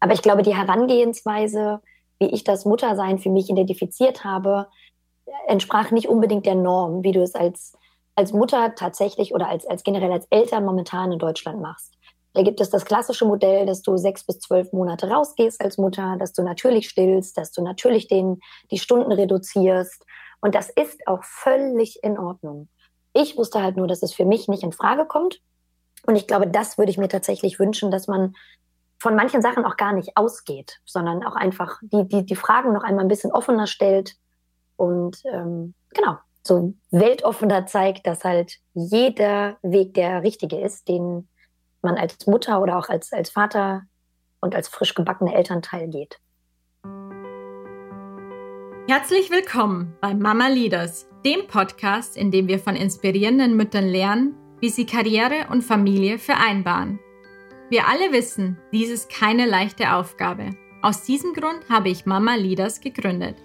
Aber ich glaube, die Herangehensweise, wie ich das Muttersein für mich identifiziert habe, entsprach nicht unbedingt der Norm, wie du es als, als Mutter tatsächlich oder als, als generell als Eltern momentan in Deutschland machst. Da gibt es das klassische Modell, dass du sechs bis zwölf Monate rausgehst als Mutter, dass du natürlich stillst, dass du natürlich den, die Stunden reduzierst. Und das ist auch völlig in Ordnung. Ich wusste halt nur, dass es für mich nicht in Frage kommt. Und ich glaube, das würde ich mir tatsächlich wünschen, dass man von manchen Sachen auch gar nicht ausgeht, sondern auch einfach die, die, die Fragen noch einmal ein bisschen offener stellt und ähm, genau, so weltoffener zeigt, dass halt jeder Weg der richtige ist, den man als Mutter oder auch als, als Vater und als frisch gebackene Elternteil geht. Herzlich willkommen bei Mama Leaders, dem Podcast, in dem wir von inspirierenden Müttern lernen, wie sie Karriere und Familie vereinbaren. Wir alle wissen, dies ist keine leichte Aufgabe. Aus diesem Grund habe ich Mama Leaders gegründet.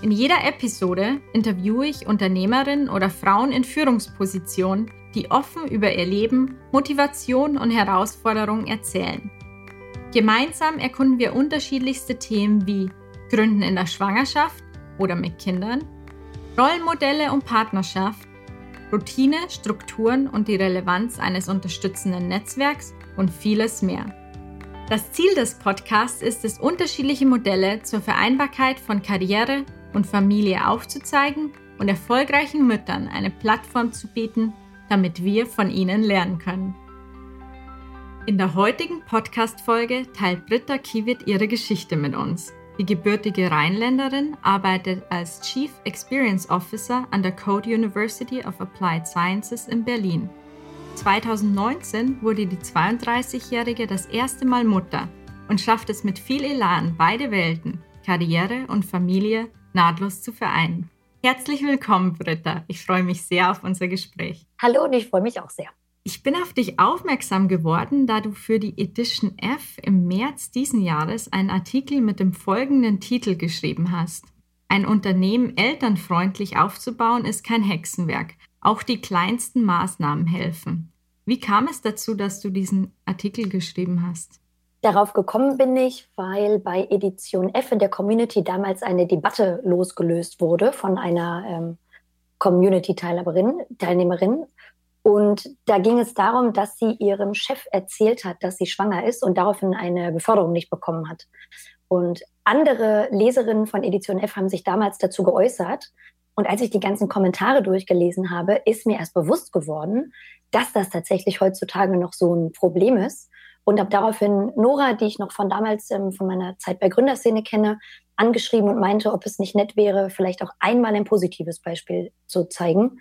In jeder Episode interviewe ich Unternehmerinnen oder Frauen in Führungspositionen, die offen über ihr Leben, Motivation und Herausforderungen erzählen. Gemeinsam erkunden wir unterschiedlichste Themen wie Gründen in der Schwangerschaft oder mit Kindern, Rollenmodelle und Partnerschaft, Routine, Strukturen und die Relevanz eines unterstützenden Netzwerks und vieles mehr. Das Ziel des Podcasts ist es, unterschiedliche Modelle zur Vereinbarkeit von Karriere und Familie aufzuzeigen und erfolgreichen Müttern eine Plattform zu bieten, damit wir von ihnen lernen können. In der heutigen Podcast-Folge teilt Britta Kiewit ihre Geschichte mit uns. Die gebürtige Rheinländerin arbeitet als Chief Experience Officer an der Code University of Applied Sciences in Berlin 2019 wurde die 32-Jährige das erste Mal Mutter und schafft es mit viel Elan, beide Welten, Karriere und Familie, nahtlos zu vereinen. Herzlich willkommen, Britta. Ich freue mich sehr auf unser Gespräch. Hallo und ich freue mich auch sehr. Ich bin auf dich aufmerksam geworden, da du für die Edition F im März diesen Jahres einen Artikel mit dem folgenden Titel geschrieben hast. Ein Unternehmen elternfreundlich aufzubauen ist kein Hexenwerk. Auch die kleinsten Maßnahmen helfen. Wie kam es dazu, dass du diesen Artikel geschrieben hast? Darauf gekommen bin ich, weil bei Edition F in der Community damals eine Debatte losgelöst wurde von einer ähm, Community-Teilnehmerin. Teilnehmerin. Und da ging es darum, dass sie ihrem Chef erzählt hat, dass sie schwanger ist und daraufhin eine Beförderung nicht bekommen hat. Und andere Leserinnen von Edition F haben sich damals dazu geäußert und als ich die ganzen Kommentare durchgelesen habe, ist mir erst bewusst geworden, dass das tatsächlich heutzutage noch so ein Problem ist. Und habe daraufhin Nora, die ich noch von damals ähm, von meiner Zeit bei Gründerszene kenne, angeschrieben und meinte, ob es nicht nett wäre, vielleicht auch einmal ein positives Beispiel zu zeigen.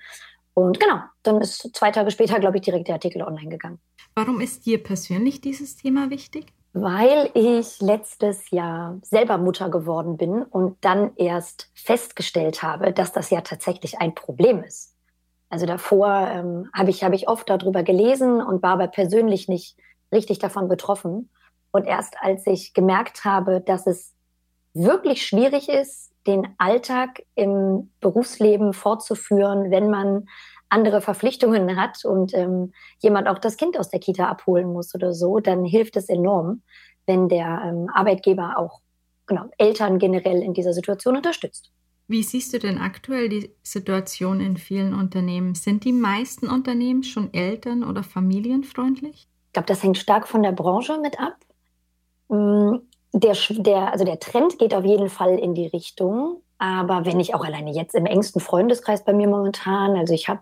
Und genau, dann ist zwei Tage später, glaube ich, direkt der Artikel online gegangen. Warum ist dir persönlich dieses Thema wichtig? Weil ich letztes Jahr selber Mutter geworden bin und dann erst festgestellt habe, dass das ja tatsächlich ein Problem ist. Also davor ähm, habe ich, hab ich oft darüber gelesen und war aber persönlich nicht richtig davon betroffen. Und erst als ich gemerkt habe, dass es wirklich schwierig ist, den Alltag im Berufsleben fortzuführen, wenn man andere Verpflichtungen hat und ähm, jemand auch das Kind aus der Kita abholen muss oder so, dann hilft es enorm, wenn der ähm, Arbeitgeber auch genau, Eltern generell in dieser Situation unterstützt. Wie siehst du denn aktuell die Situation in vielen Unternehmen? Sind die meisten Unternehmen schon eltern- oder familienfreundlich? Ich glaube, das hängt stark von der Branche mit ab. Mm, der, der, also der Trend geht auf jeden Fall in die Richtung, aber wenn ich auch alleine jetzt im engsten Freundeskreis bei mir momentan, also ich habe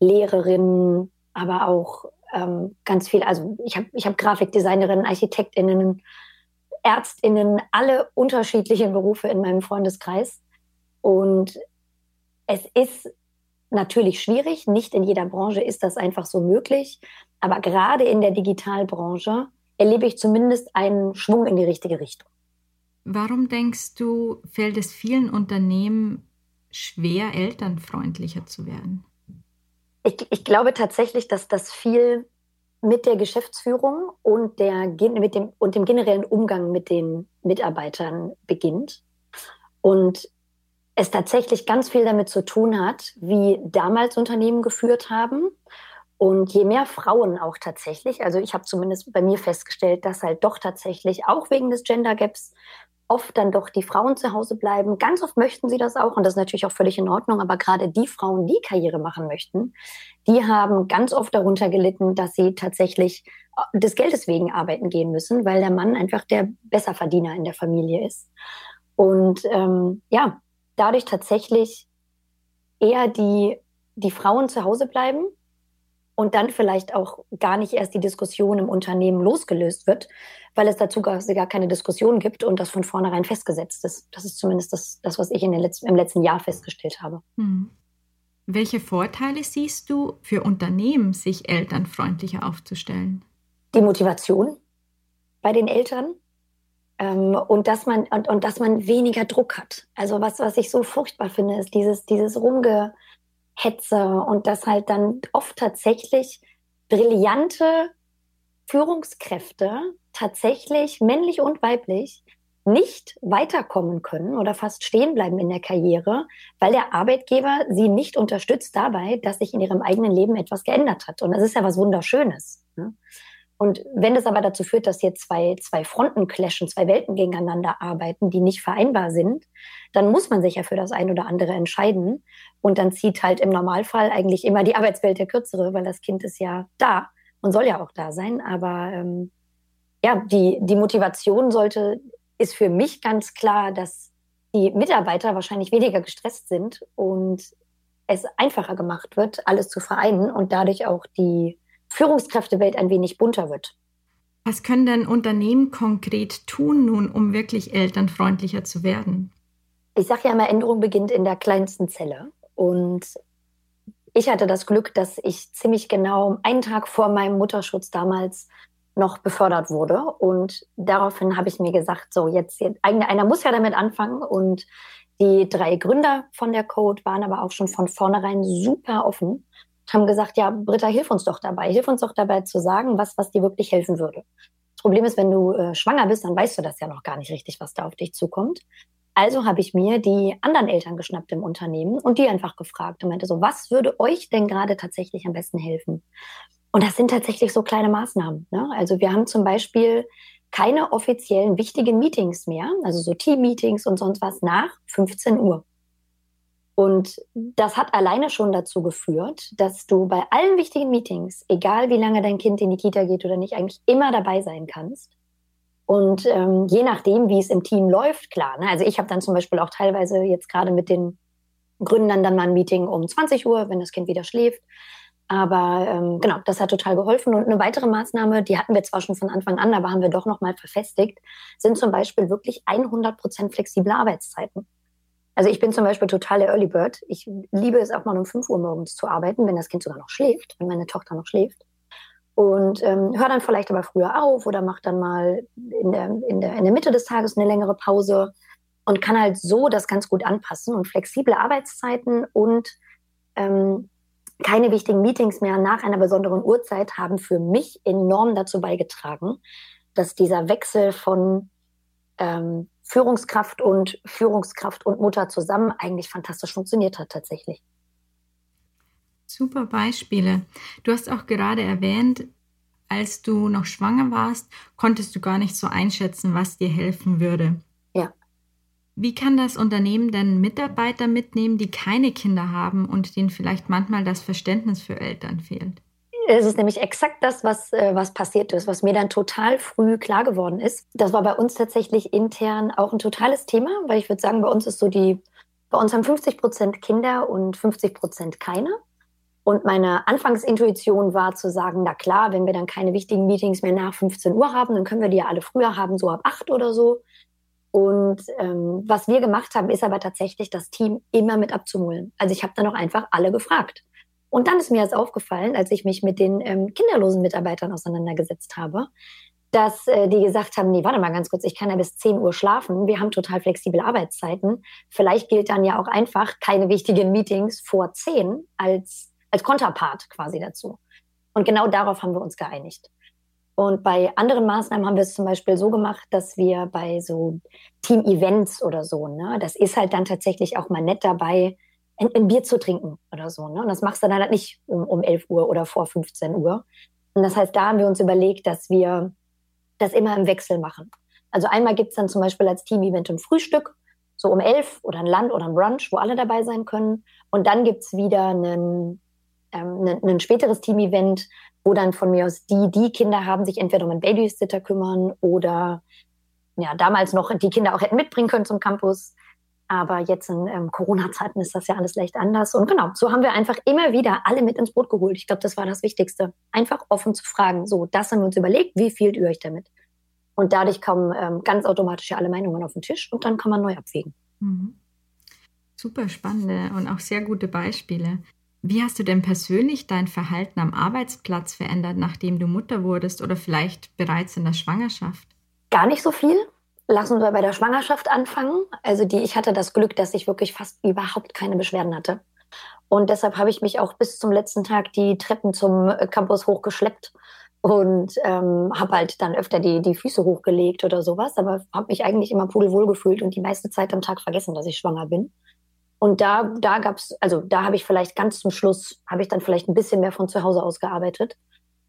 Lehrerinnen, aber auch ähm, ganz viel, also ich habe ich hab Grafikdesignerinnen, Architektinnen, Ärztinnen, alle unterschiedlichen Berufe in meinem Freundeskreis. Und es ist natürlich schwierig, nicht in jeder Branche ist das einfach so möglich, aber gerade in der Digitalbranche erlebe ich zumindest einen Schwung in die richtige Richtung. Warum denkst du, fällt es vielen Unternehmen schwer, elternfreundlicher zu werden? Ich, ich glaube tatsächlich, dass das viel mit der Geschäftsführung und, der, mit dem, und dem generellen Umgang mit den Mitarbeitern beginnt. Und es tatsächlich ganz viel damit zu tun hat, wie damals Unternehmen geführt haben Und je mehr Frauen auch tatsächlich, also ich habe zumindest bei mir festgestellt, dass halt doch tatsächlich auch wegen des Gender Gaps oft dann doch die Frauen zu Hause bleiben. Ganz oft möchten sie das auch und das ist natürlich auch völlig in Ordnung, aber gerade die Frauen, die Karriere machen möchten, die haben ganz oft darunter gelitten, dass sie tatsächlich äh, des Geldes wegen arbeiten gehen müssen, weil der Mann einfach der Besserverdiener in der Familie ist. Und ähm, ja, dadurch tatsächlich eher die, die Frauen zu Hause bleiben und dann vielleicht auch gar nicht erst die Diskussion im Unternehmen losgelöst wird, weil es dazu gar, gar keine Diskussion gibt und das von vornherein festgesetzt ist. Das ist zumindest das, das was ich in den letzten, im letzten Jahr festgestellt habe. Hm. Welche Vorteile siehst du für Unternehmen, sich elternfreundlicher aufzustellen? Die Motivation bei den Eltern ähm, und, dass man, und, und dass man weniger Druck hat. Also was, was ich so furchtbar finde, ist dieses, dieses Rumge Hetze und dass halt dann oft tatsächlich brillante Führungskräfte tatsächlich männlich und weiblich nicht weiterkommen können oder fast stehen bleiben in der Karriere, weil der Arbeitgeber sie nicht unterstützt dabei, dass sich in ihrem eigenen Leben etwas geändert hat. Und das ist ja was Wunderschönes. Ne? Und wenn das aber dazu führt, dass hier zwei, zwei Fronten clashen, zwei Welten gegeneinander arbeiten, die nicht vereinbar sind, dann muss man sich ja für das ein oder andere entscheiden. Und dann zieht halt im Normalfall eigentlich immer die Arbeitswelt der kürzere, weil das Kind ist ja da und soll ja auch da sein. Aber ähm, ja, die, die Motivation sollte, ist für mich ganz klar, dass die Mitarbeiter wahrscheinlich weniger gestresst sind und es einfacher gemacht wird, alles zu vereinen und dadurch auch die Führungskräftewelt ein wenig bunter wird. Was können denn Unternehmen konkret tun nun, um wirklich elternfreundlicher zu werden? Ich sage ja immer, Änderung beginnt in der kleinsten Zelle. Und ich hatte das Glück, dass ich ziemlich genau einen Tag vor meinem Mutterschutz damals noch befördert wurde. Und daraufhin habe ich mir gesagt, so jetzt, jetzt einer muss ja damit anfangen. Und die drei Gründer von der Code waren aber auch schon von vornherein super offen haben gesagt, ja, Britta, hilf uns doch dabei. Hilf uns doch dabei zu sagen, was, was dir wirklich helfen würde. Das Problem ist, wenn du äh, schwanger bist, dann weißt du das ja noch gar nicht richtig, was da auf dich zukommt. Also habe ich mir die anderen Eltern geschnappt im Unternehmen und die einfach gefragt und meinte so, was würde euch denn gerade tatsächlich am besten helfen? Und das sind tatsächlich so kleine Maßnahmen. Ne? Also wir haben zum Beispiel keine offiziellen wichtigen Meetings mehr, also so Team-Meetings und sonst was nach 15 Uhr. Und das hat alleine schon dazu geführt, dass du bei allen wichtigen Meetings, egal wie lange dein Kind in die Kita geht oder nicht, eigentlich immer dabei sein kannst. Und ähm, je nachdem, wie es im Team läuft, klar. Ne? Also ich habe dann zum Beispiel auch teilweise jetzt gerade mit den Gründern dann mal ein Meeting um 20 Uhr, wenn das Kind wieder schläft. Aber ähm, genau, das hat total geholfen. Und eine weitere Maßnahme, die hatten wir zwar schon von Anfang an, aber haben wir doch nochmal verfestigt, sind zum Beispiel wirklich 100 Prozent flexible Arbeitszeiten. Also ich bin zum Beispiel total der Early Bird. Ich liebe es auch mal um 5 Uhr morgens zu arbeiten, wenn das Kind sogar noch schläft, wenn meine Tochter noch schläft. Und ähm, höre dann vielleicht aber früher auf oder mache dann mal in der, in, der, in der Mitte des Tages eine längere Pause und kann halt so das ganz gut anpassen und flexible Arbeitszeiten und ähm, keine wichtigen Meetings mehr nach einer besonderen Uhrzeit haben für mich enorm dazu beigetragen, dass dieser Wechsel von ähm, Führungskraft und Führungskraft und Mutter zusammen eigentlich fantastisch funktioniert hat tatsächlich. Super Beispiele. Du hast auch gerade erwähnt, als du noch schwanger warst, konntest du gar nicht so einschätzen, was dir helfen würde. Ja. Wie kann das Unternehmen denn Mitarbeiter mitnehmen, die keine Kinder haben und denen vielleicht manchmal das Verständnis für Eltern fehlt? Es ist nämlich exakt das, was, äh, was passiert ist, was mir dann total früh klar geworden ist. Das war bei uns tatsächlich intern auch ein totales Thema, weil ich würde sagen, bei uns ist so die, bei uns haben 50 Prozent Kinder und 50 Prozent keine. Und meine Anfangsintuition war zu sagen, na klar, wenn wir dann keine wichtigen Meetings mehr nach 15 Uhr haben, dann können wir die ja alle früher haben, so ab 8 oder so. Und ähm, was wir gemacht haben, ist aber tatsächlich das Team immer mit abzumulen. Also ich habe dann auch einfach alle gefragt. Und dann ist mir das aufgefallen, als ich mich mit den ähm, kinderlosen Mitarbeitern auseinandergesetzt habe, dass äh, die gesagt haben, nee, warte mal ganz kurz, ich kann ja bis 10 Uhr schlafen, wir haben total flexible Arbeitszeiten. Vielleicht gilt dann ja auch einfach keine wichtigen Meetings vor 10 als, als Konterpart quasi dazu. Und genau darauf haben wir uns geeinigt. Und bei anderen Maßnahmen haben wir es zum Beispiel so gemacht, dass wir bei so Team-Events oder so, ne, das ist halt dann tatsächlich auch mal nett dabei, ein, ein, Bier zu trinken oder so. Ne? Und das machst du dann halt nicht um, um 11 Uhr oder vor 15 Uhr. Und das heißt, da haben wir uns überlegt, dass wir das immer im Wechsel machen. Also einmal gibt's dann zum Beispiel als Team-Event ein Frühstück, so um elf oder ein Land oder ein Brunch, wo alle dabei sein können. Und dann gibt's wieder einen, ähm, ein, ein späteres Team-Event, wo dann von mir aus die, die Kinder haben, sich entweder um einen Babysitter kümmern oder ja, damals noch die Kinder auch hätten mitbringen können zum Campus. Aber jetzt in ähm, Corona-Zeiten ist das ja alles leicht anders. Und genau, so haben wir einfach immer wieder alle mit ins Boot geholt. Ich glaube, das war das Wichtigste. Einfach offen zu fragen. So, das haben wir uns überlegt. Wie fühlt ihr euch damit? Und dadurch kommen ähm, ganz automatisch alle Meinungen auf den Tisch und dann kann man neu abwägen. Mhm. Super spannende und auch sehr gute Beispiele. Wie hast du denn persönlich dein Verhalten am Arbeitsplatz verändert, nachdem du Mutter wurdest oder vielleicht bereits in der Schwangerschaft? Gar nicht so viel. Lassen wir bei der Schwangerschaft anfangen. Also die, ich hatte das Glück, dass ich wirklich fast überhaupt keine Beschwerden hatte. Und deshalb habe ich mich auch bis zum letzten Tag die Treppen zum äh, Campus hochgeschleppt und ähm, habe halt dann öfter die, die Füße hochgelegt oder sowas, aber habe mich eigentlich immer pudelwohl gefühlt und die meiste Zeit am Tag vergessen, dass ich schwanger bin. Und da, da gab's, also da habe ich vielleicht ganz zum Schluss, habe ich dann vielleicht ein bisschen mehr von zu Hause aus gearbeitet.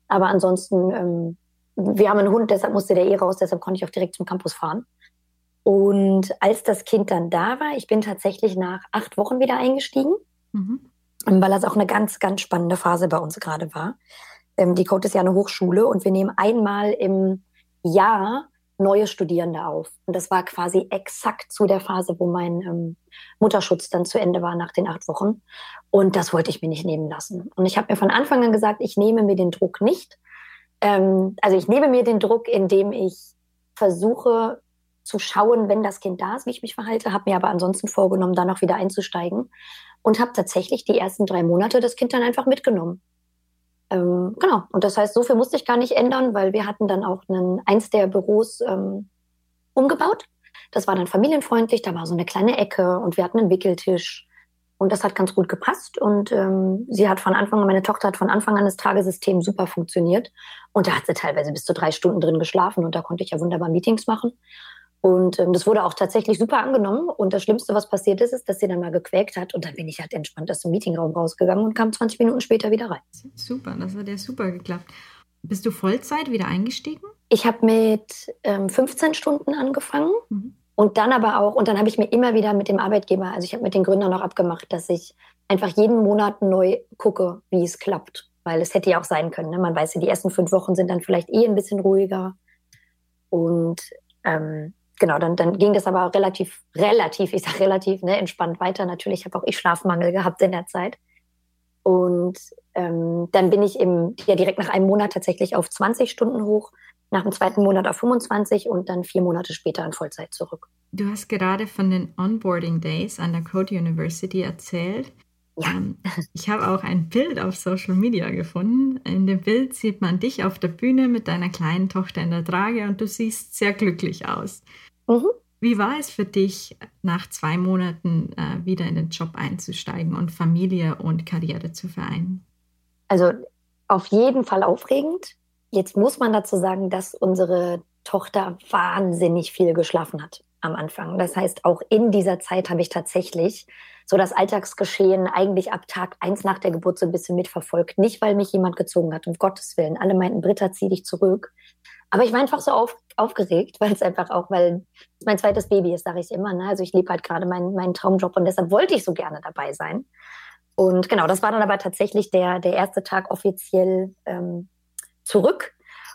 Aber ansonsten ähm, wir haben einen Hund, deshalb musste der eh raus, deshalb konnte ich auch direkt zum Campus fahren. Und als das Kind dann da war, ich bin tatsächlich nach acht Wochen wieder eingestiegen, mhm. weil das auch eine ganz, ganz spannende Phase bei uns gerade war. Ähm, die Code ist ja eine Hochschule und wir nehmen einmal im Jahr neue Studierende auf. Und das war quasi exakt zu der Phase, wo mein ähm, Mutterschutz dann zu Ende war nach den acht Wochen. Und das wollte ich mir nicht nehmen lassen. Und ich habe mir von Anfang an gesagt, ich nehme mir den Druck nicht, ähm, also ich nehme mir den Druck, indem ich versuche zu schauen, wenn das Kind da ist, wie ich mich verhalte, habe mir aber ansonsten vorgenommen, da noch wieder einzusteigen und habe tatsächlich die ersten drei Monate das Kind dann einfach mitgenommen. Ähm, genau. Und das heißt, so viel musste ich gar nicht ändern, weil wir hatten dann auch einen, eins der Büros ähm, umgebaut. Das war dann familienfreundlich, da war so eine kleine Ecke und wir hatten einen Wickeltisch. Und das hat ganz gut gepasst. Und ähm, sie hat von Anfang an, meine Tochter hat von Anfang an das Tagesystem super funktioniert. Und da hat sie teilweise bis zu drei Stunden drin geschlafen und da konnte ich ja wunderbar Meetings machen. Und ähm, das wurde auch tatsächlich super angenommen. Und das Schlimmste, was passiert ist, ist, dass sie dann mal gequäkt hat. Und dann bin ich halt entspannt aus dem Meetingraum rausgegangen und kam 20 Minuten später wieder rein. Super, das hat ja super geklappt. Bist du Vollzeit wieder eingestiegen? Ich habe mit ähm, 15 Stunden angefangen. Mhm. Und dann aber auch, und dann habe ich mir immer wieder mit dem Arbeitgeber, also ich habe mit den Gründern noch abgemacht, dass ich einfach jeden Monat neu gucke, wie es klappt. Weil es hätte ja auch sein können. Ne? Man weiß ja, die ersten fünf Wochen sind dann vielleicht eh ein bisschen ruhiger. Und ähm, genau, dann, dann ging das aber relativ, relativ, ich sage relativ, ne, entspannt weiter. Natürlich habe auch ich Schlafmangel gehabt in der Zeit. Und ähm, dann bin ich im, ja direkt nach einem Monat tatsächlich auf 20 Stunden hoch nach dem zweiten Monat auf 25 und dann vier Monate später in Vollzeit zurück. Du hast gerade von den Onboarding Days an der Code University erzählt. Ja. Ähm, ich habe auch ein Bild auf Social Media gefunden. In dem Bild sieht man dich auf der Bühne mit deiner kleinen Tochter in der Trage und du siehst sehr glücklich aus. Mhm. Wie war es für dich, nach zwei Monaten äh, wieder in den Job einzusteigen und Familie und Karriere zu vereinen? Also auf jeden Fall aufregend. Jetzt muss man dazu sagen, dass unsere Tochter wahnsinnig viel geschlafen hat am Anfang. Das heißt, auch in dieser Zeit habe ich tatsächlich so das Alltagsgeschehen eigentlich ab Tag eins nach der Geburt so ein bisschen mitverfolgt. Nicht, weil mich jemand gezogen hat, um Gottes Willen. Alle meinten, Britta, zieh dich zurück. Aber ich war einfach so auf, aufgeregt, weil es einfach auch, weil es mein zweites Baby ist, sage ich immer. Ne? Also ich lebe halt gerade meinen, meinen Traumjob und deshalb wollte ich so gerne dabei sein. Und genau, das war dann aber tatsächlich der, der erste Tag offiziell ähm, zurück.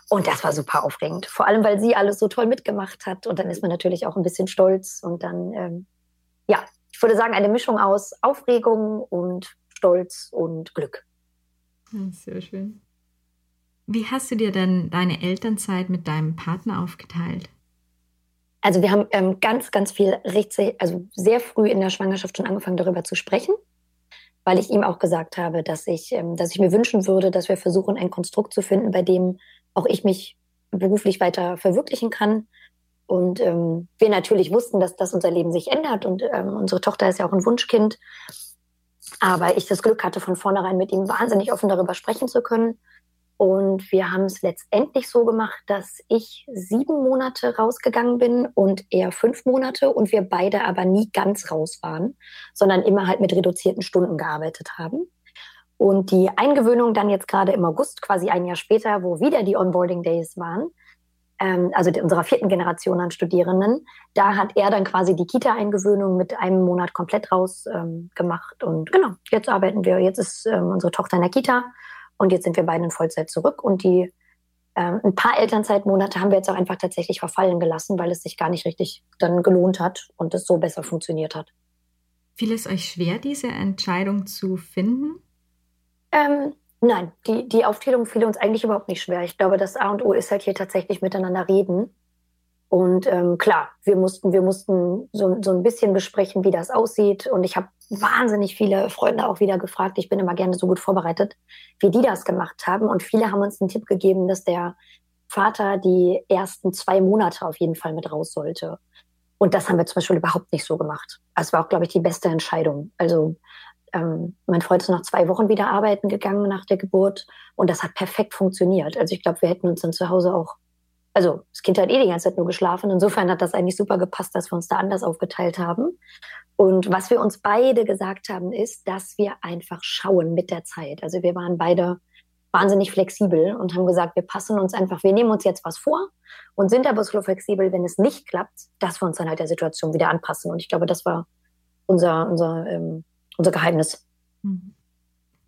Und das war super aufregend. Vor allem, weil sie alles so toll mitgemacht hat. Und dann ist man natürlich auch ein bisschen stolz. Und dann, ähm, ja, ich würde sagen, eine Mischung aus Aufregung und Stolz und Glück. Sehr schön. Wie hast du dir denn deine Elternzeit mit deinem Partner aufgeteilt? Also wir haben ähm, ganz, ganz viel also sehr früh in der Schwangerschaft schon angefangen, darüber zu sprechen weil ich ihm auch gesagt habe, dass ich, ähm, dass ich mir wünschen würde, dass wir versuchen, ein Konstrukt zu finden, bei dem auch ich mich beruflich weiter verwirklichen kann. Und ähm, wir natürlich wussten, dass, dass unser Leben sich ändert und ähm, unsere Tochter ist ja auch ein Wunschkind. Aber ich das Glück hatte, von vornherein mit ihm wahnsinnig offen darüber sprechen zu können. Und wir haben es letztendlich so gemacht, dass ich sieben Monate rausgegangen bin und er fünf Monate und wir beide aber nie ganz raus waren, sondern immer halt mit reduzierten Stunden gearbeitet haben. Und die Eingewöhnung dann jetzt gerade im August, quasi ein Jahr später, wo wieder die Onboarding Days waren, ähm, also unserer vierten Generation an Studierenden, da hat er dann quasi die Kita-Eingewöhnung mit einem Monat komplett raus ähm, gemacht. Und genau, jetzt arbeiten wir, jetzt ist ähm, unsere Tochter in der Kita und jetzt sind wir beide in Vollzeit zurück und die ähm, ein paar Elternzeitmonate haben wir jetzt auch einfach tatsächlich verfallen gelassen, weil es sich gar nicht richtig dann gelohnt hat und es so besser funktioniert hat. Fiel es euch schwer, diese Entscheidung zu finden? Ähm, nein, die, die Aufteilung fiel uns eigentlich überhaupt nicht schwer. Ich glaube, das A und O ist halt hier tatsächlich miteinander reden und ähm, klar, wir mussten, wir mussten so, so ein bisschen besprechen, wie das aussieht. Und ich habe wahnsinnig viele Freunde auch wieder gefragt. Ich bin immer gerne so gut vorbereitet, wie die das gemacht haben. Und viele haben uns einen Tipp gegeben, dass der Vater die ersten zwei Monate auf jeden Fall mit raus sollte. Und das haben wir zum Beispiel überhaupt nicht so gemacht. Das war auch, glaube ich, die beste Entscheidung. Also ähm, mein Freund ist nach zwei Wochen wieder arbeiten gegangen nach der Geburt und das hat perfekt funktioniert. Also ich glaube, wir hätten uns dann zu Hause auch also das Kind hat eh die ganze Zeit nur geschlafen. Insofern hat das eigentlich super gepasst, dass wir uns da anders aufgeteilt haben. Und was wir uns beide gesagt haben, ist, dass wir einfach schauen mit der Zeit. Also wir waren beide wahnsinnig flexibel und haben gesagt, wir passen uns einfach, wir nehmen uns jetzt was vor und sind aber so flexibel, wenn es nicht klappt, dass wir uns dann halt der Situation wieder anpassen. Und ich glaube, das war unser, unser, ähm, unser Geheimnis.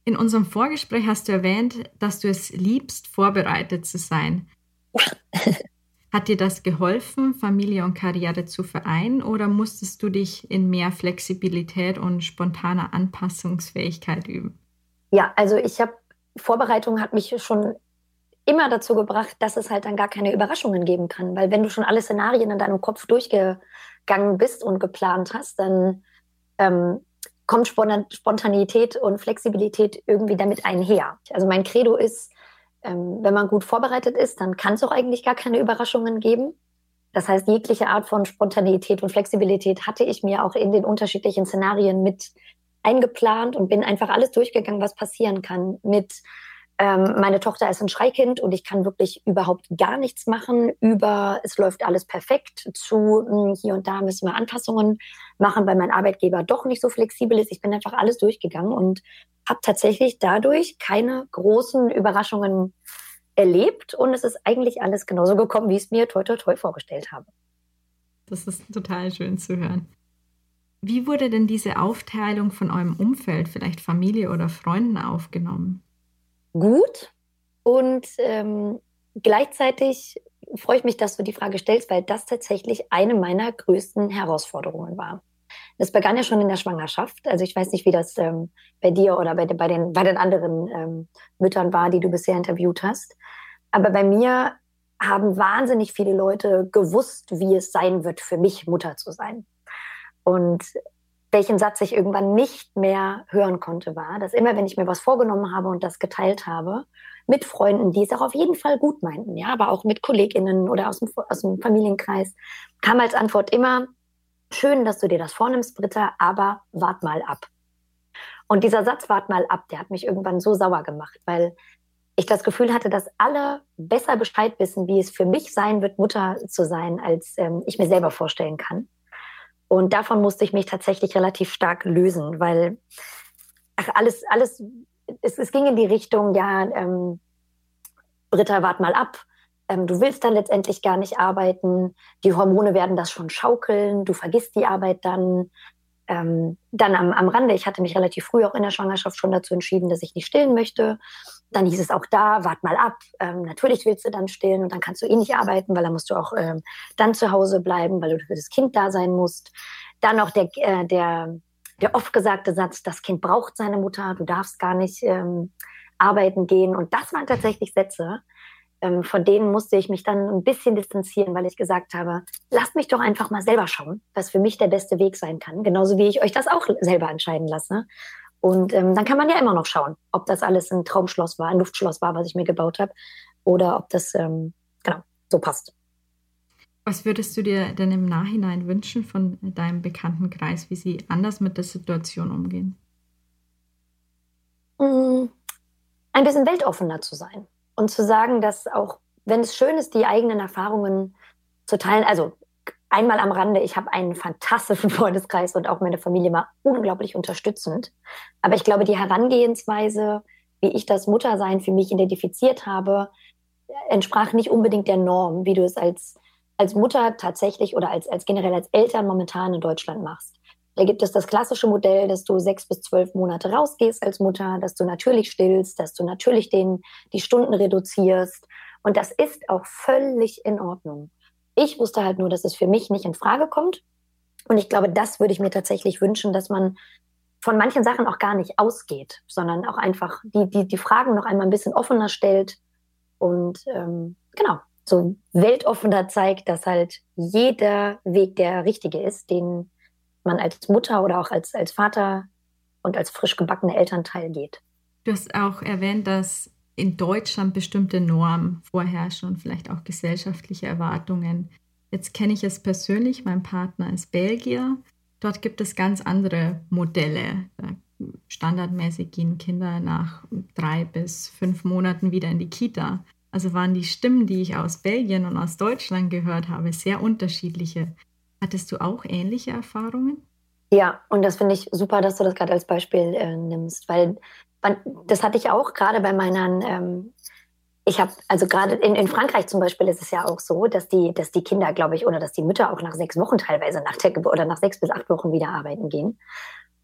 In unserem Vorgespräch hast du erwähnt, dass du es liebst, vorbereitet zu sein. Hat dir das geholfen, Familie und Karriere zu vereinen oder musstest du dich in mehr Flexibilität und spontaner Anpassungsfähigkeit üben? Ja, also ich habe, Vorbereitung hat mich schon immer dazu gebracht, dass es halt dann gar keine Überraschungen geben kann. Weil wenn du schon alle Szenarien in deinem Kopf durchgegangen bist und geplant hast, dann ähm, kommt Spontanität und Flexibilität irgendwie damit einher. Also mein Credo ist, ähm, wenn man gut vorbereitet ist, dann kann es auch eigentlich gar keine Überraschungen geben. Das heißt, jegliche Art von Spontaneität und Flexibilität hatte ich mir auch in den unterschiedlichen Szenarien mit eingeplant und bin einfach alles durchgegangen, was passieren kann mit ähm, meine Tochter ist ein Schreikind und ich kann wirklich überhaupt gar nichts machen über, es läuft alles perfekt zu, hm, hier und da müssen wir Anpassungen machen, weil mein Arbeitgeber doch nicht so flexibel ist. Ich bin einfach alles durchgegangen und habe tatsächlich dadurch keine großen Überraschungen erlebt und es ist eigentlich alles genauso gekommen, wie ich es mir toi toi toi vorgestellt habe. Das ist total schön zu hören. Wie wurde denn diese Aufteilung von eurem Umfeld, vielleicht Familie oder Freunden aufgenommen? Gut und ähm, gleichzeitig freue ich mich, dass du die Frage stellst, weil das tatsächlich eine meiner größten Herausforderungen war. Das begann ja schon in der Schwangerschaft. Also ich weiß nicht, wie das ähm, bei dir oder bei, bei, den, bei den anderen ähm, Müttern war, die du bisher interviewt hast. Aber bei mir haben wahnsinnig viele Leute gewusst, wie es sein wird, für mich Mutter zu sein. Und welchen Satz ich irgendwann nicht mehr hören konnte, war, dass immer, wenn ich mir was vorgenommen habe und das geteilt habe, mit Freunden, die es auch auf jeden Fall gut meinten, ja, aber auch mit KollegInnen oder aus dem, aus dem Familienkreis, kam als Antwort immer, schön, dass du dir das vornimmst, Britta, aber wart mal ab. Und dieser Satz, wart mal ab, der hat mich irgendwann so sauer gemacht, weil ich das Gefühl hatte, dass alle besser Bescheid wissen, wie es für mich sein wird, Mutter zu sein, als ähm, ich mir selber vorstellen kann. Und davon musste ich mich tatsächlich relativ stark lösen, weil ach, alles, alles, es, es ging in die Richtung, ja, ähm, Britta, wart mal ab. Ähm, du willst dann letztendlich gar nicht arbeiten. Die Hormone werden das schon schaukeln. Du vergisst die Arbeit dann. Ähm, dann am, am Rande, ich hatte mich relativ früh auch in der Schwangerschaft schon dazu entschieden, dass ich nicht stillen möchte. Dann hieß es auch da, wart mal ab. Ähm, natürlich willst du dann stillen und dann kannst du eh nicht arbeiten, weil dann musst du auch ähm, dann zu Hause bleiben, weil du für das Kind da sein musst. Dann noch der, äh, der, der oft gesagte Satz, das Kind braucht seine Mutter, du darfst gar nicht ähm, arbeiten gehen. Und das waren tatsächlich Sätze, ähm, von denen musste ich mich dann ein bisschen distanzieren, weil ich gesagt habe, lasst mich doch einfach mal selber schauen, was für mich der beste Weg sein kann. Genauso wie ich euch das auch selber entscheiden lasse. Und ähm, dann kann man ja immer noch schauen, ob das alles ein Traumschloss war, ein Luftschloss war, was ich mir gebaut habe, oder ob das ähm, genau so passt. Was würdest du dir denn im Nachhinein wünschen von deinem Bekanntenkreis, wie sie anders mit der Situation umgehen? Mm, ein bisschen weltoffener zu sein Und zu sagen, dass auch, wenn es schön ist, die eigenen Erfahrungen zu teilen, also einmal am Rande, ich habe einen fantastischen Freundeskreis und auch meine Familie war unglaublich unterstützend. Aber ich glaube, die Herangehensweise, wie ich das Muttersein für mich identifiziert habe, entsprach nicht unbedingt der Norm, wie du es als, als Mutter tatsächlich oder als, als generell als Eltern momentan in Deutschland machst. Da gibt es das klassische Modell, dass du sechs bis zwölf Monate rausgehst als Mutter, dass du natürlich stillst, dass du natürlich den, die Stunden reduzierst. Und das ist auch völlig in Ordnung. Ich wusste halt nur, dass es für mich nicht in Frage kommt. Und ich glaube, das würde ich mir tatsächlich wünschen, dass man von manchen Sachen auch gar nicht ausgeht, sondern auch einfach die, die, die Fragen noch einmal ein bisschen offener stellt und ähm, genau, so weltoffener zeigt, dass halt jeder Weg der richtige ist, den man als Mutter oder auch als, als Vater und als frisch gebackener Elternteil geht. Du hast auch erwähnt, dass in Deutschland bestimmte Normen vorherrschen und vielleicht auch gesellschaftliche Erwartungen. Jetzt kenne ich es persönlich, mein Partner ist Belgier. Dort gibt es ganz andere Modelle. Standardmäßig gehen Kinder nach drei bis fünf Monaten wieder in die Kita. Also waren die Stimmen, die ich aus Belgien und aus Deutschland gehört habe, sehr unterschiedliche. Hattest du auch ähnliche Erfahrungen? Ja, und das finde ich super, dass du das gerade als Beispiel äh, nimmst, weil das hatte ich auch gerade bei meinen, ähm, ich habe, also gerade in, in Frankreich zum Beispiel ist es ja auch so, dass die, dass die Kinder, glaube ich, oder dass die Mütter auch nach sechs Wochen teilweise nach der Geburt oder nach sechs bis acht Wochen wieder arbeiten gehen.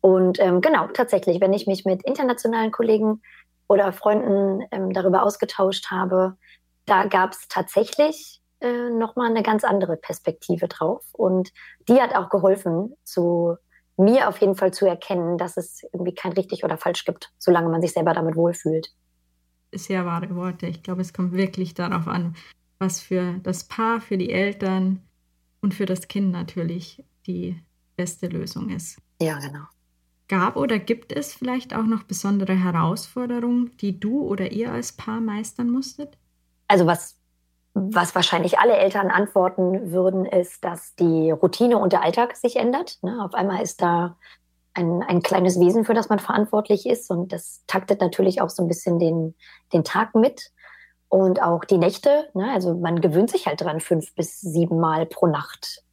Und ähm, genau, tatsächlich, wenn ich mich mit internationalen Kollegen oder Freunden ähm, darüber ausgetauscht habe, da gab es tatsächlich äh, nochmal eine ganz andere Perspektive drauf. Und die hat auch geholfen, zu mir auf jeden Fall zu erkennen, dass es irgendwie kein richtig oder falsch gibt, solange man sich selber damit wohlfühlt. Sehr wahre Worte. Ich glaube, es kommt wirklich darauf an, was für das Paar, für die Eltern und für das Kind natürlich die beste Lösung ist. Ja, genau. Gab oder gibt es vielleicht auch noch besondere Herausforderungen, die du oder ihr als Paar meistern musstet? Also was was wahrscheinlich alle Eltern antworten würden, ist, dass die Routine und der Alltag sich ändert. Ne? Auf einmal ist da ein, ein kleines Wesen, für das man verantwortlich ist. Und das taktet natürlich auch so ein bisschen den, den Tag mit. Und auch die Nächte. Ne? Also man gewöhnt sich halt dran, fünf bis sieben Mal pro Nacht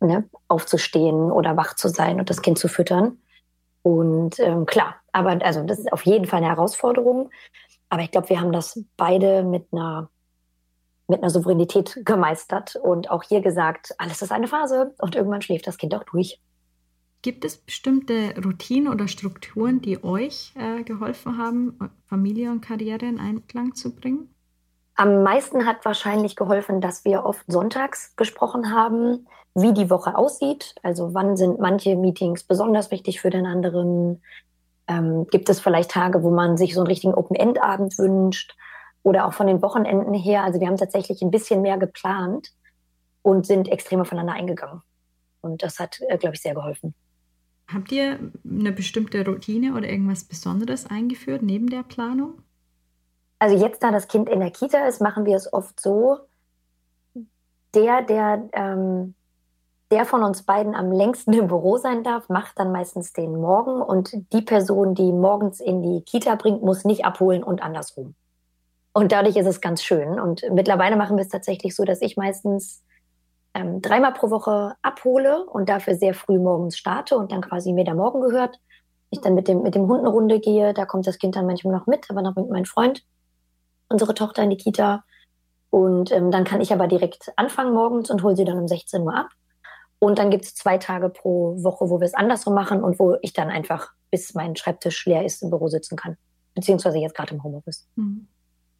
ne? aufzustehen oder wach zu sein und das Kind zu füttern. Und ähm, klar, aber also das ist auf jeden Fall eine Herausforderung. Aber ich glaube, wir haben das beide mit einer mit einer Souveränität gemeistert und auch hier gesagt, alles ist eine Phase und irgendwann schläft das Kind auch durch. Gibt es bestimmte Routinen oder Strukturen, die euch äh, geholfen haben, Familie und Karriere in Einklang zu bringen? Am meisten hat wahrscheinlich geholfen, dass wir oft sonntags gesprochen haben, wie die Woche aussieht. Also wann sind manche Meetings besonders wichtig für den anderen? Ähm, gibt es vielleicht Tage, wo man sich so einen richtigen Open-End-Abend wünscht? Oder auch von den Wochenenden her. Also wir haben tatsächlich ein bisschen mehr geplant und sind extrem aufeinander eingegangen. Und das hat, äh, glaube ich, sehr geholfen. Habt ihr eine bestimmte Routine oder irgendwas Besonderes eingeführt neben der Planung? Also jetzt, da das Kind in der Kita ist, machen wir es oft so, der, der, ähm, der von uns beiden am längsten im Büro sein darf, macht dann meistens den Morgen und die Person, die morgens in die Kita bringt, muss nicht abholen und andersrum. Und dadurch ist es ganz schön. Und mittlerweile machen wir es tatsächlich so, dass ich meistens ähm, dreimal pro Woche abhole und dafür sehr früh morgens starte und dann quasi mir der Morgen gehört. Ich dann mit dem, mit dem Hund eine Runde gehe, da kommt das Kind dann manchmal noch mit, aber noch mit meinem Freund, unsere Tochter in die Kita. Und ähm, dann kann ich aber direkt anfangen morgens und hole sie dann um 16 Uhr ab. Und dann gibt es zwei Tage pro Woche, wo wir es andersrum machen und wo ich dann einfach, bis mein Schreibtisch leer ist, im Büro sitzen kann. Beziehungsweise jetzt gerade im Homeoffice. Mhm.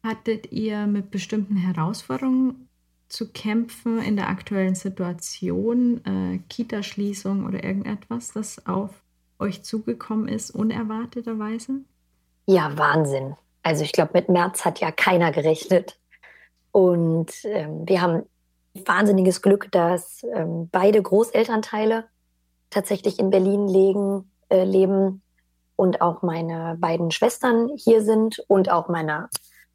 Hattet ihr mit bestimmten Herausforderungen zu kämpfen in der aktuellen Situation, äh, Kitaschließung oder irgendetwas, das auf euch zugekommen ist, unerwarteterweise? Ja, Wahnsinn. Also ich glaube, mit März hat ja keiner gerechnet. Und ähm, wir haben wahnsinniges Glück, dass ähm, beide Großelternteile tatsächlich in Berlin legen, äh, leben und auch meine beiden Schwestern hier sind und auch meine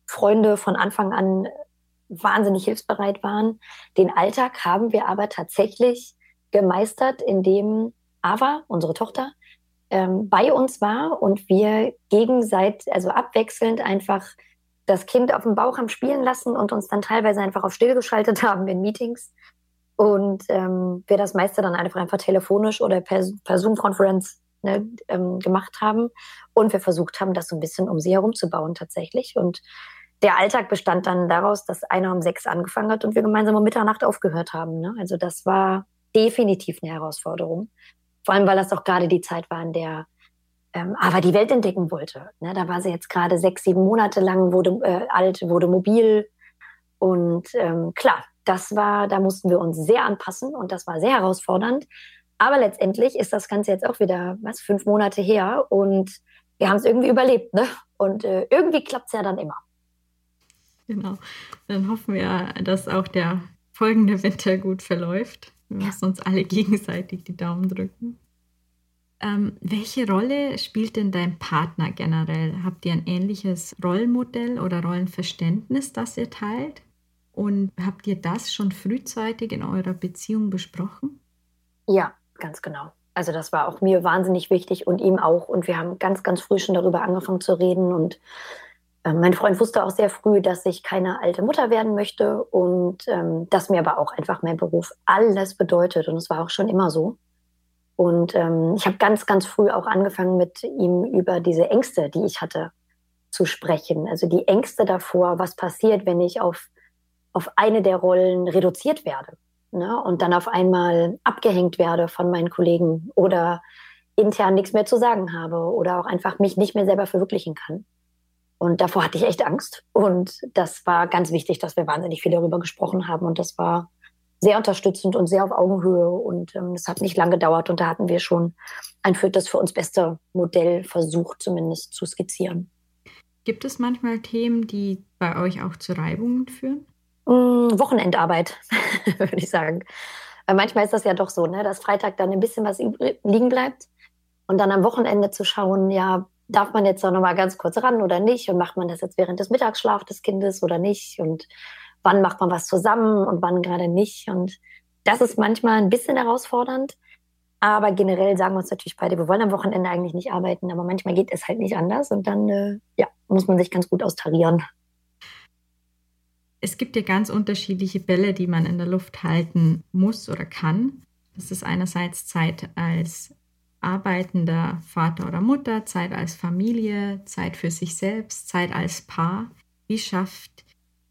Freunde von Anfang an wahnsinnig hilfsbereit waren. Den Alltag haben wir aber tatsächlich gemeistert, indem Ava, unsere Tochter, ähm, bei uns war und wir gegenseitig, also abwechselnd einfach das Kind auf dem Bauch haben spielen lassen und uns dann teilweise einfach auf still geschaltet haben in Meetings. Und ähm, wir das meiste dann einfach, einfach telefonisch oder per, per Zoom-Konferenz ne, ähm, gemacht haben. Und wir versucht haben, das so ein bisschen um sie herum zu bauen tatsächlich. Und der Alltag bestand dann daraus, dass einer um sechs angefangen hat und wir gemeinsam um Mitternacht aufgehört haben. Ne? Also das war definitiv eine Herausforderung. Vor allem, weil das auch gerade die Zeit war, in der ähm, aber die Welt entdecken wollte. Ne? Da war sie jetzt gerade sechs, sieben Monate lang, wurde äh, alt, wurde mobil. Und ähm, klar, das war, da mussten wir uns sehr anpassen und das war sehr herausfordernd. Aber letztendlich ist das Ganze jetzt auch wieder, was, fünf Monate her und wir haben es irgendwie überlebt, ne? Und äh, irgendwie klappt es ja dann immer. Genau. Dann hoffen wir, dass auch der folgende Winter gut verläuft. Wir müssen uns alle gegenseitig die Daumen drücken. Ähm, welche Rolle spielt denn dein Partner generell? Habt ihr ein ähnliches Rollenmodell oder Rollenverständnis, das ihr teilt? Und habt ihr das schon frühzeitig in eurer Beziehung besprochen? Ja, ganz genau. Also das war auch mir wahnsinnig wichtig und ihm auch. Und wir haben ganz, ganz früh schon darüber angefangen zu reden. Und mein Freund wusste auch sehr früh, dass ich keine alte Mutter werden möchte und ähm, dass mir aber auch einfach mein Beruf alles bedeutet. Und es war auch schon immer so. Und ähm, ich habe ganz, ganz früh auch angefangen, mit ihm über diese Ängste, die ich hatte, zu sprechen. Also die Ängste davor, was passiert, wenn ich auf, auf eine der Rollen reduziert werde ne? und dann auf einmal abgehängt werde von meinen Kollegen oder intern nichts mehr zu sagen habe oder auch einfach mich nicht mehr selber verwirklichen kann. Und davor hatte ich echt Angst. Und das war ganz wichtig, dass wir wahnsinnig viel darüber gesprochen haben. Und das war sehr unterstützend und sehr auf Augenhöhe. Und ähm, es hat nicht lange gedauert. Und da hatten wir schon ein für das für uns beste Modell versucht, zumindest zu skizzieren. Gibt es manchmal Themen, die bei euch auch zu Reibungen führen? Mm, Wochenendarbeit, würde ich sagen. Weil manchmal ist das ja doch so, ne, dass Freitag dann ein bisschen was liegen bleibt. Und dann am Wochenende zu schauen, ja, darf man jetzt noch mal ganz kurz ran oder nicht? Und macht man das jetzt während des Mittagsschlafs des Kindes oder nicht? Und wann macht man was zusammen und wann gerade nicht. Und das ist manchmal ein bisschen herausfordernd. Aber generell sagen wir uns natürlich beide, wir wollen am Wochenende eigentlich nicht arbeiten, aber manchmal geht es halt nicht anders und dann äh, ja, muss man sich ganz gut austarieren. Es gibt ja ganz unterschiedliche Bälle, die man in der Luft halten muss oder kann. Das ist einerseits Zeit als arbeitender Vater oder Mutter, Zeit als Familie, Zeit für sich selbst, Zeit als Paar. Wie schafft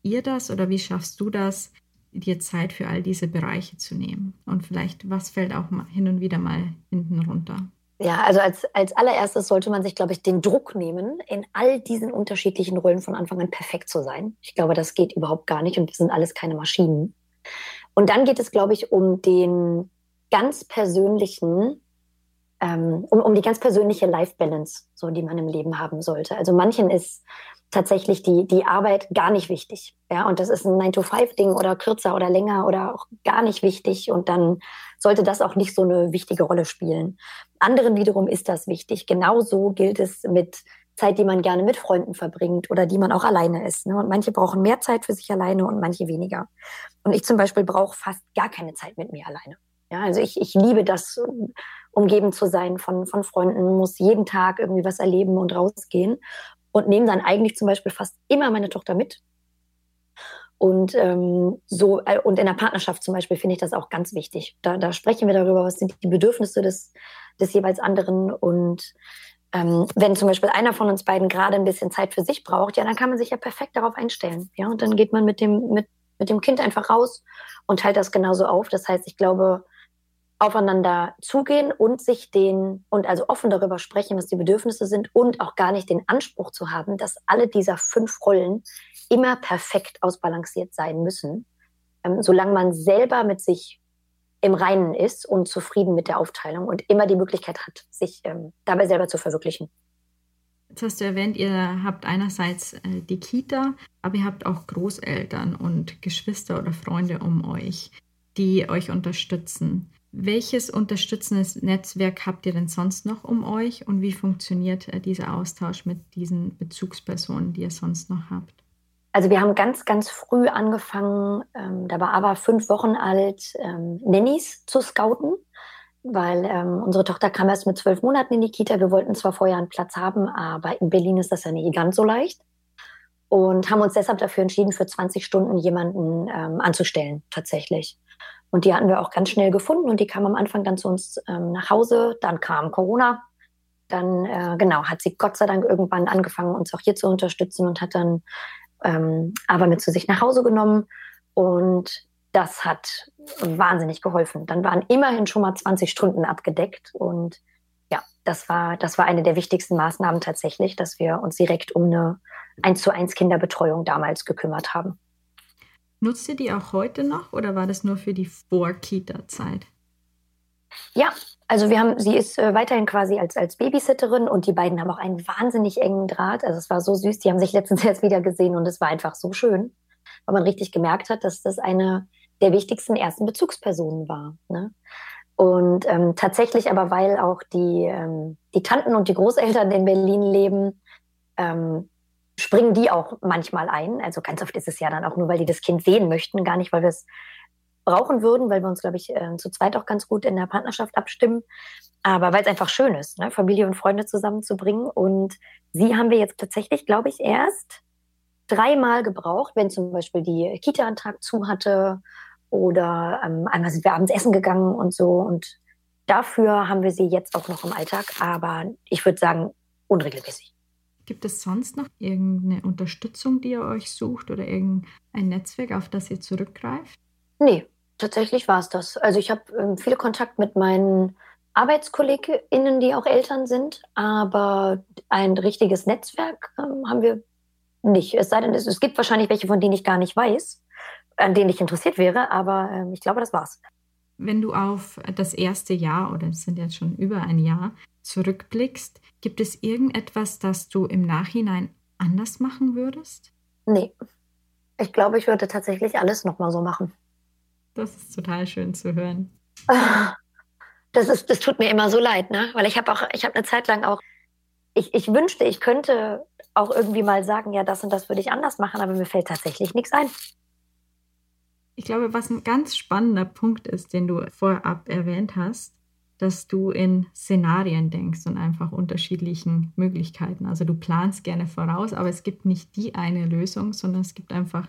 ihr das oder wie schaffst du das, dir Zeit für all diese Bereiche zu nehmen? Und vielleicht, was fällt auch hin und wieder mal hinten runter? Ja, also als, als allererstes sollte man sich, glaube ich, den Druck nehmen, in all diesen unterschiedlichen Rollen von Anfang an perfekt zu sein. Ich glaube, das geht überhaupt gar nicht und wir sind alles keine Maschinen. Und dann geht es, glaube ich, um den ganz persönlichen, ähm, um, um die ganz persönliche Life-Balance, so die man im Leben haben sollte. Also manchen ist tatsächlich die, die Arbeit gar nicht wichtig. Ja, und das ist ein 9-to-5-Ding oder kürzer oder länger oder auch gar nicht wichtig. Und dann sollte das auch nicht so eine wichtige Rolle spielen. Anderen wiederum ist das wichtig. Genauso gilt es mit Zeit, die man gerne mit Freunden verbringt oder die man auch alleine ist. Ne? Und manche brauchen mehr Zeit für sich alleine und manche weniger. Und ich zum Beispiel brauche fast gar keine Zeit mit mir alleine. Ja, also ich, ich liebe das, umgeben zu sein von, von Freunden, muss jeden Tag irgendwie was erleben und rausgehen und nehme dann eigentlich zum Beispiel fast immer meine Tochter mit. Und ähm, so äh, und in der Partnerschaft zum Beispiel finde ich das auch ganz wichtig. Da, da sprechen wir darüber, was sind die Bedürfnisse des, des jeweils anderen und ähm, wenn zum Beispiel einer von uns beiden gerade ein bisschen Zeit für sich braucht, ja, dann kann man sich ja perfekt darauf einstellen. Ja, und dann geht man mit dem, mit, mit dem Kind einfach raus und teilt das genauso auf. Das heißt, ich glaube, aufeinander zugehen und sich den und also offen darüber sprechen, was die Bedürfnisse sind und auch gar nicht den Anspruch zu haben, dass alle dieser fünf Rollen immer perfekt ausbalanciert sein müssen, ähm, solange man selber mit sich im Reinen ist und zufrieden mit der Aufteilung und immer die Möglichkeit hat, sich ähm, dabei selber zu verwirklichen. Jetzt hast du erwähnt, ihr habt einerseits äh, die Kita, aber ihr habt auch Großeltern und Geschwister oder Freunde um euch, die euch unterstützen. Welches unterstützendes Netzwerk habt ihr denn sonst noch um euch und wie funktioniert äh, dieser Austausch mit diesen Bezugspersonen, die ihr sonst noch habt? Also wir haben ganz, ganz früh angefangen, ähm, da war aber fünf Wochen alt, ähm, Nannies zu scouten, weil ähm, unsere Tochter kam erst mit zwölf Monaten in die Kita. Wir wollten zwar vorher einen Platz haben, aber in Berlin ist das ja nicht ganz so leicht. und haben uns deshalb dafür entschieden, für 20 Stunden jemanden ähm, anzustellen, tatsächlich. Und die hatten wir auch ganz schnell gefunden und die kam am Anfang dann zu uns ähm, nach Hause. Dann kam Corona. Dann, äh, genau, hat sie Gott sei Dank irgendwann angefangen, uns auch hier zu unterstützen und hat dann ähm, aber mit zu sich nach Hause genommen. Und das hat wahnsinnig geholfen. Dann waren immerhin schon mal 20 Stunden abgedeckt. Und ja, das war, das war eine der wichtigsten Maßnahmen tatsächlich, dass wir uns direkt um eine 1 zu 1 Kinderbetreuung damals gekümmert haben. Nutzt ihr die auch heute noch oder war das nur für die Vor-Kita-Zeit? Ja, also wir haben, sie ist äh, weiterhin quasi als, als Babysitterin und die beiden haben auch einen wahnsinnig engen Draht. Also es war so süß, die haben sich letztens erst wieder gesehen und es war einfach so schön, weil man richtig gemerkt hat, dass das eine der wichtigsten ersten Bezugspersonen war. Ne? Und ähm, tatsächlich aber, weil auch die, ähm, die Tanten und die Großeltern in Berlin leben, ähm, springen die auch manchmal ein. Also ganz oft ist es ja dann auch nur, weil die das Kind sehen möchten, gar nicht, weil wir es brauchen würden, weil wir uns, glaube ich, äh, zu zweit auch ganz gut in der Partnerschaft abstimmen. Aber weil es einfach schön ist, ne? Familie und Freunde zusammenzubringen. Und sie haben wir jetzt tatsächlich, glaube ich, erst dreimal gebraucht, wenn zum Beispiel die Kita einen Tag zu hatte oder ähm, einmal sind wir abends essen gegangen und so. Und dafür haben wir sie jetzt auch noch im Alltag. Aber ich würde sagen, unregelmäßig. Gibt es sonst noch irgendeine Unterstützung, die ihr euch sucht oder irgendein Netzwerk, auf das ihr zurückgreift? Nee, tatsächlich war es das. Also ich habe ähm, viel Kontakt mit meinen ArbeitskollegInnen, die auch Eltern sind, aber ein richtiges Netzwerk ähm, haben wir nicht. Es sei denn, es, es, gibt wahrscheinlich welche, von denen ich gar nicht weiß, an denen ich interessiert wäre, aber ähm, ich glaube, das war's. Wenn du auf das erste Jahr, oder es sind jetzt schon über ein Jahr, zurückblickst, gibt es irgendetwas, das du im Nachhinein anders machen würdest? Nee. Ich glaube, ich würde tatsächlich alles nochmal so machen. Das ist total schön zu hören. Das, ist, das tut mir immer so leid, ne? Weil ich habe auch, ich habe eine Zeit lang auch, ich, ich wünschte, ich könnte auch irgendwie mal sagen, ja, das und das würde ich anders machen, aber mir fällt tatsächlich nichts ein. Ich glaube, was ein ganz spannender Punkt ist, den du vorab erwähnt hast, dass du in Szenarien denkst und einfach unterschiedlichen Möglichkeiten. Also du planst gerne voraus, aber es gibt nicht die eine Lösung, sondern es gibt einfach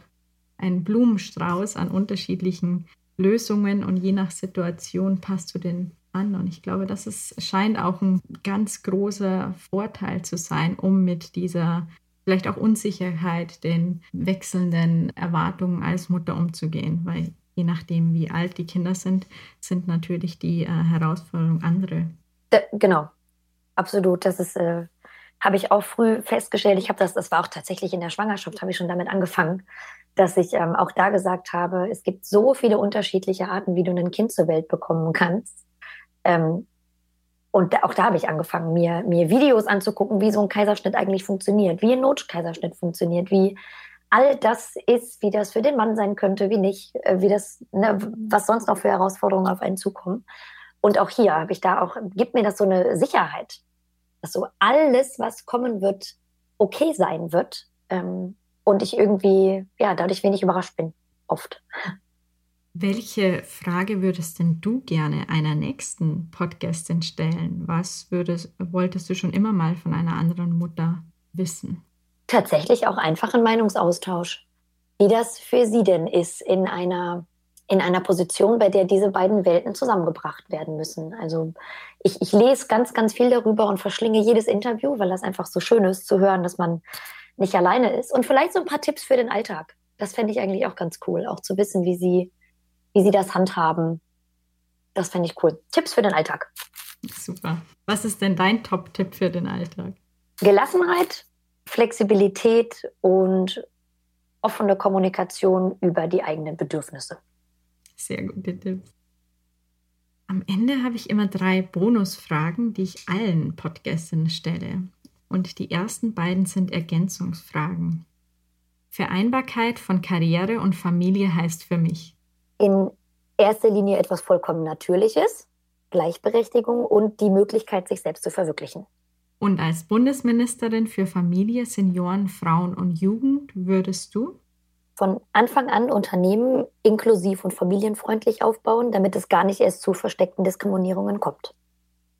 einen Blumenstrauß an unterschiedlichen Lösungen und je nach Situation passt du den an. Und ich glaube, das ist, scheint auch ein ganz großer Vorteil zu sein, um mit dieser vielleicht auch Unsicherheit, den wechselnden Erwartungen als Mutter umzugehen, weil je nachdem, wie alt die Kinder sind, sind natürlich die äh, Herausforderungen andere. Da, genau, absolut. Das ist, äh, habe ich auch früh festgestellt. Ich habe das, das war auch tatsächlich in der Schwangerschaft, habe ich schon damit angefangen, dass ich ähm, auch da gesagt habe, es gibt so viele unterschiedliche Arten, wie du ein Kind zur Welt bekommen kannst. Ähm, und auch da habe ich angefangen, mir, mir Videos anzugucken, wie so ein Kaiserschnitt eigentlich funktioniert, wie ein Notkaiserschnitt funktioniert, wie all das ist, wie das für den Mann sein könnte, wie nicht, äh, wie das, ne, was sonst noch für Herausforderungen auf einen zukommen. Und auch hier habe ich da auch, gibt mir das so eine Sicherheit, dass so alles, was kommen wird, okay sein wird. Ähm, und ich irgendwie, ja, dadurch wenig überrascht bin, oft. Welche Frage würdest denn du gerne einer nächsten Podcastin stellen? Was würdest, wolltest du schon immer mal von einer anderen Mutter wissen? tatsächlich auch einfach ein Meinungsaustausch. Wie das für Sie denn ist in einer, in einer Position, bei der diese beiden Welten zusammengebracht werden müssen. Also ich, ich lese ganz, ganz viel darüber und verschlinge jedes Interview, weil das einfach so schön ist zu hören, dass man nicht alleine ist. Und vielleicht so ein paar Tipps für den Alltag. Das fände ich eigentlich auch ganz cool, auch zu wissen, wie Sie, wie Sie das handhaben. Das fände ich cool. Tipps für den Alltag. Super. Was ist denn dein Top-Tipp für den Alltag? Gelassenheit, Flexibilität und offene Kommunikation über die eigenen Bedürfnisse. Sehr gute Tipps. Am Ende habe ich immer drei Bonusfragen, die ich allen Podcastern stelle. Und die ersten beiden sind Ergänzungsfragen. Vereinbarkeit von Karriere und Familie heißt für mich. In erster Linie etwas vollkommen Natürliches, Gleichberechtigung und die Möglichkeit, sich selbst zu verwirklichen. Und als Bundesministerin für Familie, Senioren, Frauen und Jugend würdest du von Anfang an Unternehmen inklusiv und familienfreundlich aufbauen, damit es gar nicht erst zu versteckten Diskriminierungen kommt.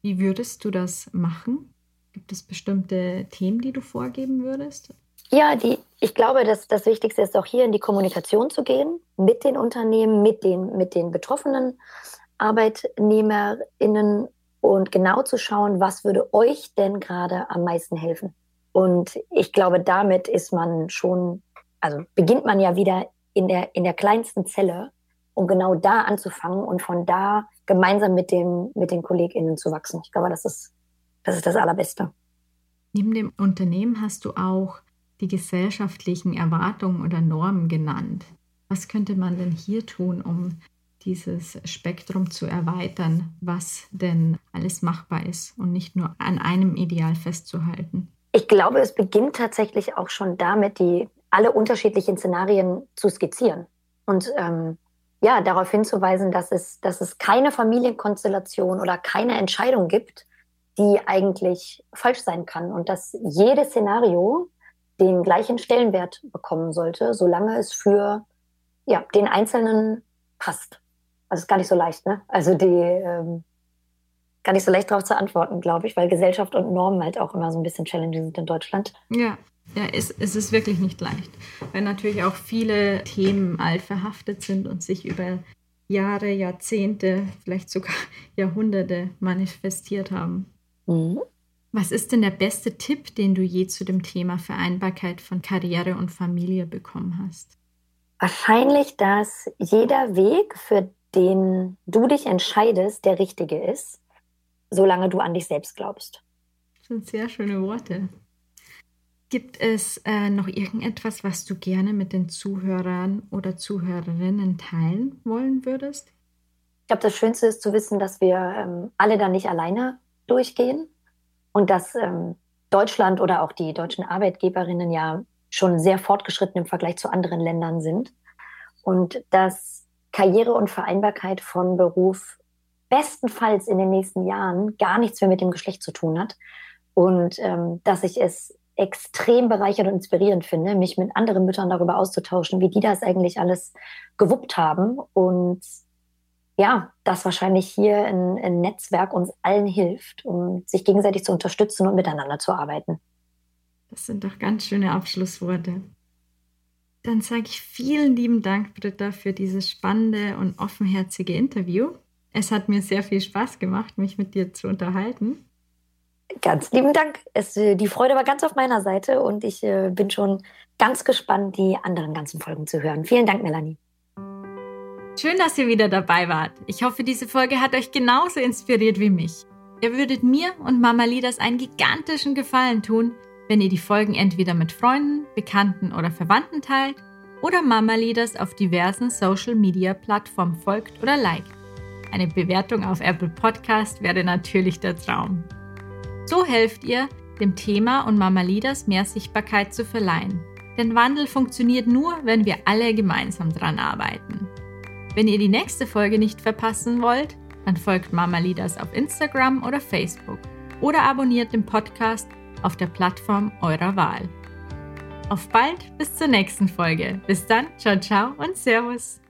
Wie würdest du das machen? Gibt es bestimmte Themen, die du vorgeben würdest? Ja, die ich glaube, dass das Wichtigste ist auch hier in die Kommunikation zu gehen mit den Unternehmen, mit den, mit den betroffenen ArbeitnehmerInnen und genau zu schauen, was würde euch denn gerade am meisten helfen. Und ich glaube, damit ist man schon, also beginnt man ja wieder in der, in der kleinsten Zelle, um genau da anzufangen und von da gemeinsam mit den, mit den KollegInnen zu wachsen. Ich glaube, das ist, das ist das Allerbeste. Neben dem Unternehmen hast du auch die gesellschaftlichen Erwartungen oder Normen genannt. Was könnte man denn hier tun, um dieses Spektrum zu erweitern, was denn alles machbar ist und nicht nur an einem Ideal festzuhalten? Ich glaube, es beginnt tatsächlich auch schon damit, die alle unterschiedlichen Szenarien zu skizzieren und ähm, ja, darauf hinzuweisen, dass es, dass es keine Familienkonstellation oder keine Entscheidung gibt, die eigentlich falsch sein kann und dass jedes Szenario den gleichen Stellenwert bekommen sollte, solange es für ja, den Einzelnen passt. Also ist gar nicht so leicht, ne? Also die ähm, gar nicht so leicht darauf zu antworten, glaube ich, weil Gesellschaft und Normen halt auch immer so ein bisschen challenging sind in Deutschland. Ja, ja, es, es ist wirklich nicht leicht, weil natürlich auch viele Themen altverhaftet sind und sich über Jahre, Jahrzehnte, vielleicht sogar Jahrhunderte manifestiert haben. Mhm. Was ist denn der beste Tipp, den du je zu dem Thema Vereinbarkeit von Karriere und Familie bekommen hast? Wahrscheinlich, dass jeder Weg, für den du dich entscheidest, der richtige ist, solange du an dich selbst glaubst. Das sind sehr schöne Worte. Gibt es äh, noch irgendetwas, was du gerne mit den Zuhörern oder Zuhörerinnen teilen wollen würdest? Ich glaube, das Schönste ist zu wissen, dass wir ähm, alle da nicht alleine durchgehen und dass ähm, Deutschland oder auch die deutschen Arbeitgeberinnen ja schon sehr fortgeschritten im Vergleich zu anderen Ländern sind. Und dass Karriere und Vereinbarkeit von Beruf bestenfalls in den nächsten Jahren gar nichts mehr mit dem Geschlecht zu tun hat. Und ähm, dass ich es extrem bereichernd und inspirierend finde, mich mit anderen Müttern darüber auszutauschen, wie die das eigentlich alles gewuppt haben. Und ja, dass wahrscheinlich hier ein, Netzwerk uns allen hilft, um sich gegenseitig zu unterstützen und miteinander zu arbeiten. Das sind doch ganz schöne Abschlussworte. Dann sage ich vielen lieben Dank, Britta, für dieses spannende und offenherzige Interview. Es hat mir sehr viel Spaß gemacht, mich mit dir zu unterhalten. Ganz lieben Dank. Es, äh, die Freude war ganz auf meiner Seite und ich äh, bin schon ganz gespannt, die anderen ganzen Folgen zu hören. Vielen Dank, Melanie. Schön, dass ihr wieder dabei wart. Ich hoffe, diese Folge hat euch genauso inspiriert wie mich. Ihr würdet mir und Mama Lidas einen gigantischen Gefallen tun, wenn ihr die Folgen entweder mit Freunden, Bekannten oder Verwandten teilt oder Mama Lidas auf diversen Social Media Plattformen folgt oder liked. Eine Bewertung auf Apple Podcast wäre natürlich der Traum. So helft ihr, dem Thema und Mama Lidas mehr Sichtbarkeit zu verleihen. Denn Wandel funktioniert nur, wenn wir alle gemeinsam dran arbeiten. Wenn ihr die nächste Folge nicht verpassen wollt, dann folgt Mama Leaders auf Instagram oder Facebook oder abonniert den Podcast auf der Plattform eurer Wahl. Auf bald bis zur nächsten Folge. Bis dann, ciao, ciao und Servus.